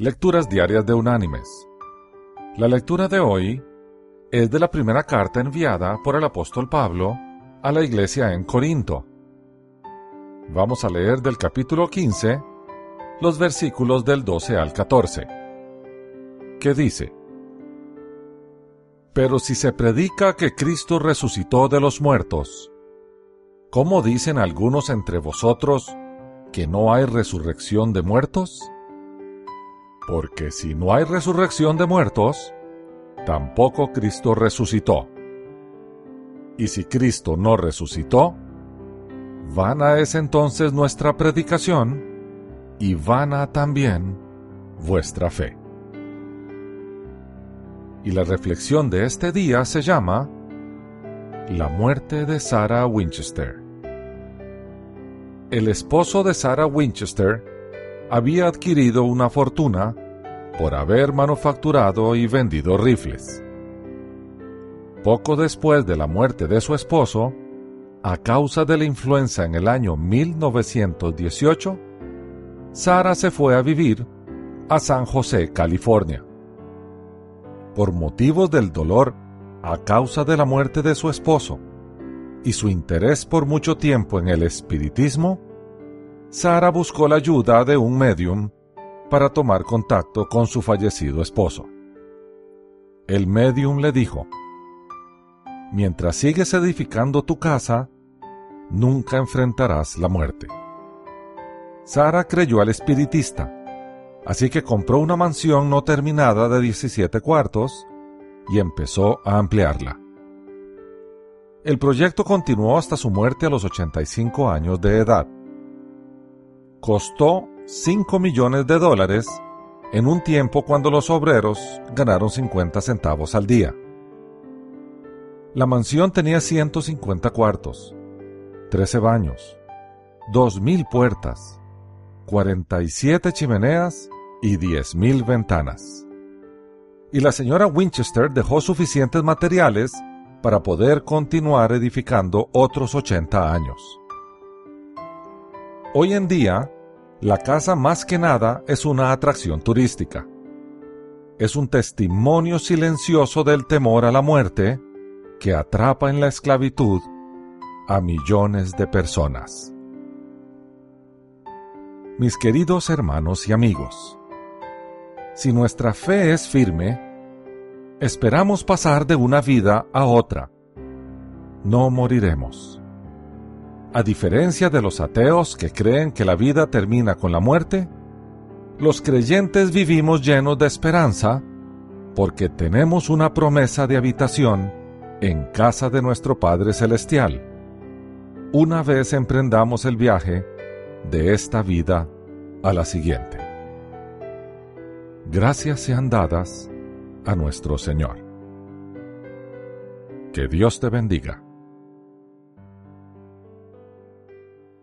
Lecturas Diarias de Unánimes. La lectura de hoy es de la primera carta enviada por el apóstol Pablo a la iglesia en Corinto. Vamos a leer del capítulo 15 los versículos del 12 al 14, que dice, Pero si se predica que Cristo resucitó de los muertos, ¿cómo dicen algunos entre vosotros que no hay resurrección de muertos? Porque si no hay resurrección de muertos, tampoco Cristo resucitó. Y si Cristo no resucitó, vana es entonces nuestra predicación y vana también vuestra fe. Y la reflexión de este día se llama La muerte de Sarah Winchester. El esposo de Sarah Winchester había adquirido una fortuna por haber manufacturado y vendido rifles. Poco después de la muerte de su esposo, a causa de la influenza en el año 1918, Sara se fue a vivir a San José, California. Por motivos del dolor a causa de la muerte de su esposo y su interés por mucho tiempo en el espiritismo, Sara buscó la ayuda de un medium para tomar contacto con su fallecido esposo. El medium le dijo, Mientras sigues edificando tu casa, nunca enfrentarás la muerte. Sara creyó al espiritista, así que compró una mansión no terminada de 17 cuartos y empezó a ampliarla. El proyecto continuó hasta su muerte a los 85 años de edad costó 5 millones de dólares en un tiempo cuando los obreros ganaron 50 centavos al día. La mansión tenía 150 cuartos, 13 baños, 2.000 puertas, 47 chimeneas y 10.000 ventanas. Y la señora Winchester dejó suficientes materiales para poder continuar edificando otros 80 años. Hoy en día, la casa más que nada es una atracción turística. Es un testimonio silencioso del temor a la muerte que atrapa en la esclavitud a millones de personas. Mis queridos hermanos y amigos, si nuestra fe es firme, esperamos pasar de una vida a otra. No moriremos. A diferencia de los ateos que creen que la vida termina con la muerte, los creyentes vivimos llenos de esperanza porque tenemos una promesa de habitación en casa de nuestro Padre Celestial, una vez emprendamos el viaje de esta vida a la siguiente. Gracias sean dadas a nuestro Señor. Que Dios te bendiga.